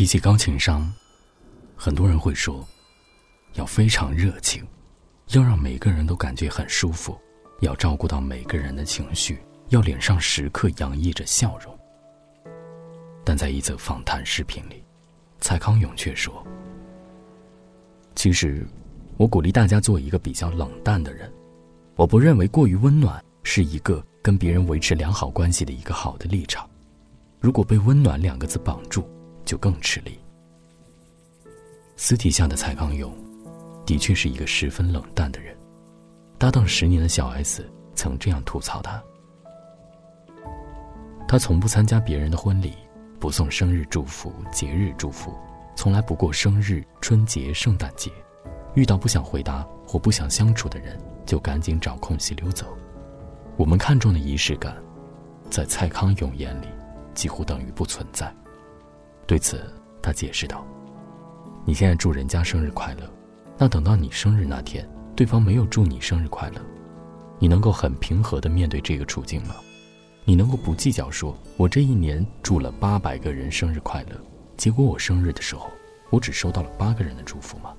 提起高情商，很多人会说，要非常热情，要让每个人都感觉很舒服，要照顾到每个人的情绪，要脸上时刻洋溢着笑容。但在一则访谈视频里，蔡康永却说：“其实，我鼓励大家做一个比较冷淡的人。我不认为过于温暖是一个跟别人维持良好关系的一个好的立场。如果被‘温暖’两个字绑住，就更吃力。”私底下的蔡康永，的确是一个十分冷淡的人。搭档十年的小 S 曾这样吐槽他：“他从不参加别人的婚礼。”不送生日祝福、节日祝福，从来不过生日、春节、圣诞节。遇到不想回答或不想相处的人，就赶紧找空隙溜走。我们看重的仪式感，在蔡康永眼里，几乎等于不存在。对此，他解释道：“你现在祝人家生日快乐，那等到你生日那天，对方没有祝你生日快乐，你能够很平和的面对这个处境吗？”你能够不计较说，我这一年祝了八百个人生日快乐，结果我生日的时候，我只收到了八个人的祝福吗？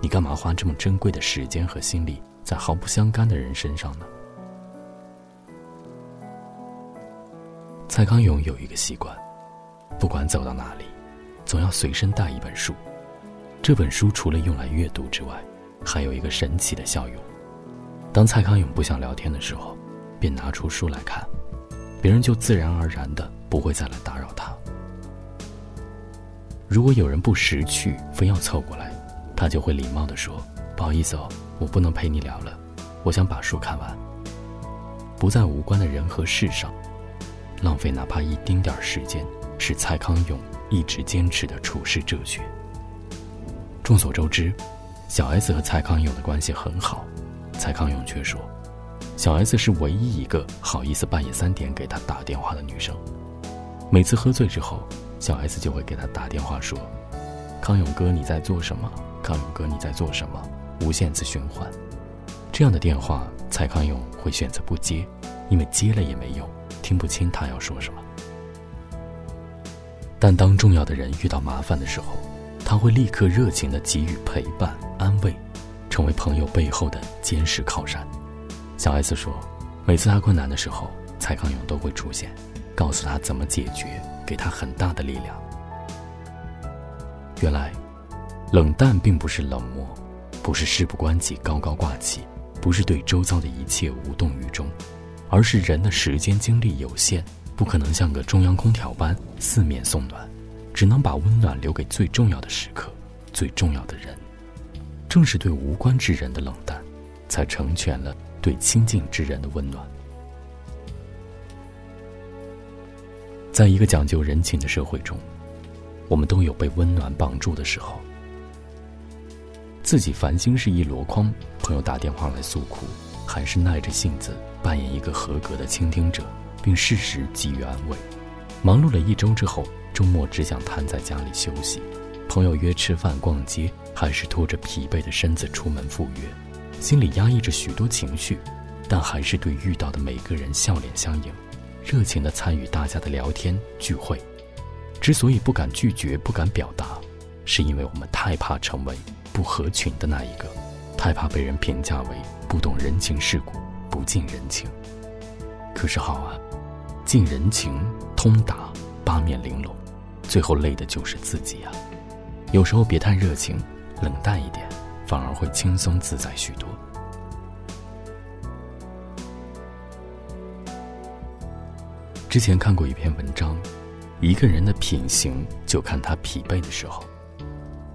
你干嘛花这么珍贵的时间和心力在毫不相干的人身上呢？蔡康永有一个习惯，不管走到哪里，总要随身带一本书。这本书除了用来阅读之外，还有一个神奇的效用。当蔡康永不想聊天的时候，便拿出书来看。别人就自然而然的不会再来打扰他。如果有人不识趣，非要凑过来，他就会礼貌的说：“不好意思哦，我不能陪你聊了，我想把书看完。”不在无关的人和事上，浪费哪怕一丁点时间，是蔡康永一直坚持的处世哲学。众所周知，小 S 和蔡康永的关系很好，蔡康永却说。小 S 是唯一一个好意思半夜三点给他打电话的女生。每次喝醉之后，小 S 就会给他打电话说：“康永哥，你在做什么？康永哥，你在做什么？”无限次循环。这样的电话，蔡康永会选择不接，因为接了也没用，听不清他要说什么。但当重要的人遇到麻烦的时候，他会立刻热情地给予陪伴、安慰，成为朋友背后的坚实靠山。小 S 说：“每次他困难的时候，蔡康永都会出现，告诉他怎么解决，给他很大的力量。原来，冷淡并不是冷漠，不是事不关己高高挂起，不是对周遭的一切无动于衷，而是人的时间精力有限，不可能像个中央空调般四面送暖，只能把温暖留给最重要的时刻，最重要的人。正是对无关之人的冷淡，才成全了。”对亲近之人的温暖，在一个讲究人情的社会中，我们都有被温暖绑住的时候。自己烦心事一箩筐，朋友打电话来诉苦，还是耐着性子扮演一个合格的倾听者，并适时给予安慰。忙碌了一周之后，周末只想瘫在家里休息，朋友约吃饭、逛街，还是拖着疲惫的身子出门赴约。心里压抑着许多情绪，但还是对遇到的每个人笑脸相迎，热情地参与大家的聊天聚会。之所以不敢拒绝、不敢表达，是因为我们太怕成为不合群的那一个，太怕被人评价为不懂人情世故、不近人情。可是好啊，近人情、通达、八面玲珑，最后累的就是自己啊。有时候别太热情，冷淡一点。反而会轻松自在许多。之前看过一篇文章，一个人的品行就看他疲惫的时候。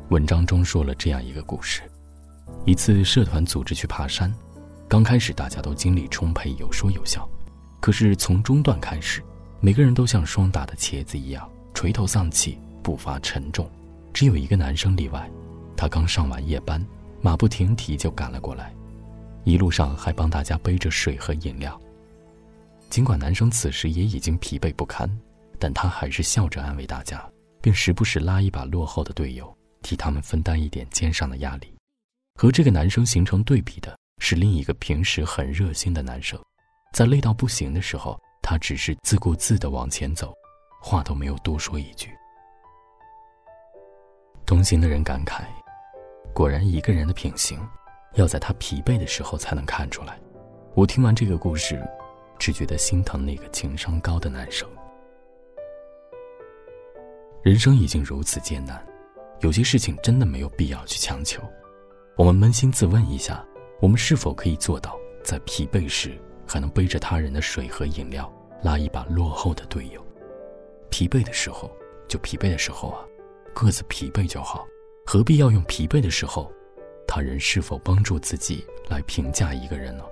文章中说了这样一个故事：一次社团组织去爬山，刚开始大家都精力充沛，有说有笑，可是从中段开始，每个人都像霜打的茄子一样垂头丧气，步伐沉重，只有一个男生例外，他刚上完夜班。马不停蹄就赶了过来，一路上还帮大家背着水和饮料。尽管男生此时也已经疲惫不堪，但他还是笑着安慰大家，并时不时拉一把落后的队友，替他们分担一点肩上的压力。和这个男生形成对比的是另一个平时很热心的男生，在累到不行的时候，他只是自顾自地往前走，话都没有多说一句。同行的人感慨：“果然，一个人的品行，要在他疲惫的时候才能看出来。”我听完这个故事，只觉得心疼那个情商高的男生。人生已经如此艰难，有些事情真的没有必要去强求。我们扪心自问一下：我们是否可以做到，在疲惫时还能背着他人的水和饮料，拉一把落后的队友？疲惫的时候，就疲惫的时候啊。各自疲惫就好，何必要用疲惫的时候，他人是否帮助自己来评价一个人呢？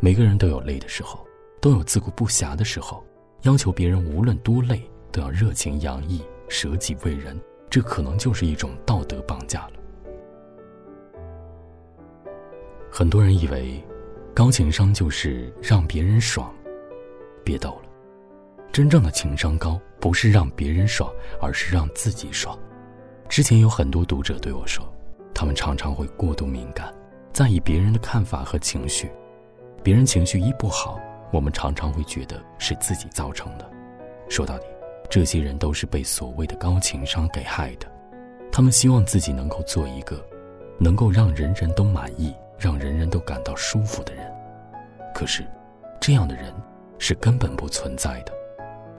每个人都有累的时候，都有自顾不暇的时候，要求别人无论多累都要热情洋溢、舍己为人，这可能就是一种道德绑架了。很多人以为，高情商就是让别人爽，别逗了。真正的情商高，不是让别人爽，而是让自己爽。之前有很多读者对我说，他们常常会过度敏感，在意别人的看法和情绪。别人情绪一不好，我们常常会觉得是自己造成的。说到底，这些人都是被所谓的高情商给害的。他们希望自己能够做一个能够让人人都满意、让人人都感到舒服的人。可是，这样的人是根本不存在的。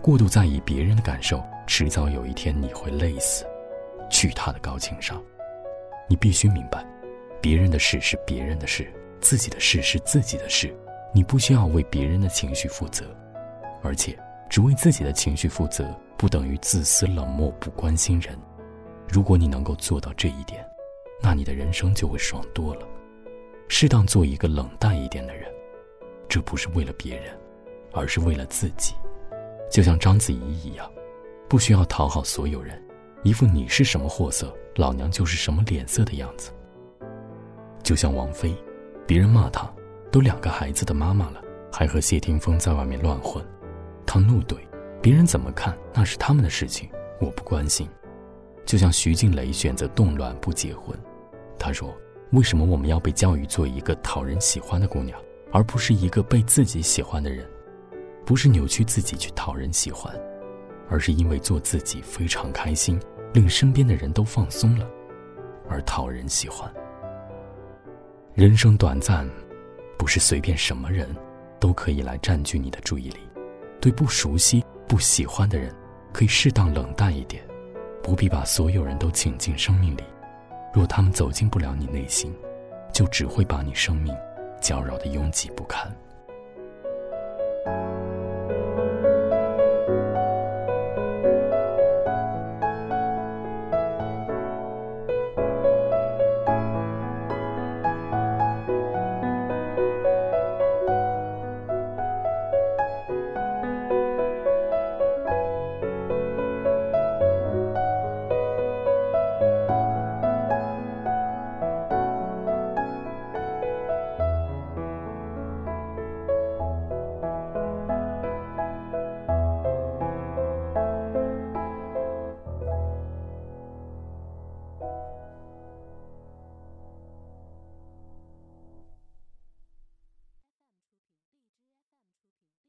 过度在意别人的感受，迟早有一天你会累死。去他的高情商！你必须明白，别人的事是别人的事，自己的事是自己的事。你不需要为别人的情绪负责，而且只为自己的情绪负责，不等于自私冷漠不关心人。如果你能够做到这一点，那你的人生就会爽多了。适当做一个冷淡一点的人，这不是为了别人，而是为了自己。就像章子怡一样，不需要讨好所有人，一副你是什么货色，老娘就是什么脸色的样子。就像王菲，别人骂她，都两个孩子的妈妈了，还和谢霆锋在外面乱混，她怒怼，别人怎么看那是他们的事情，我不关心。就像徐静蕾选择动乱不结婚，她说：“为什么我们要被教育做一个讨人喜欢的姑娘，而不是一个被自己喜欢的人？”不是扭曲自己去讨人喜欢，而是因为做自己非常开心，令身边的人都放松了，而讨人喜欢。人生短暂，不是随便什么人都可以来占据你的注意力。对不熟悉、不喜欢的人，可以适当冷淡一点，不必把所有人都请进生命里。若他们走进不了你内心，就只会把你生命搅扰的拥挤不堪。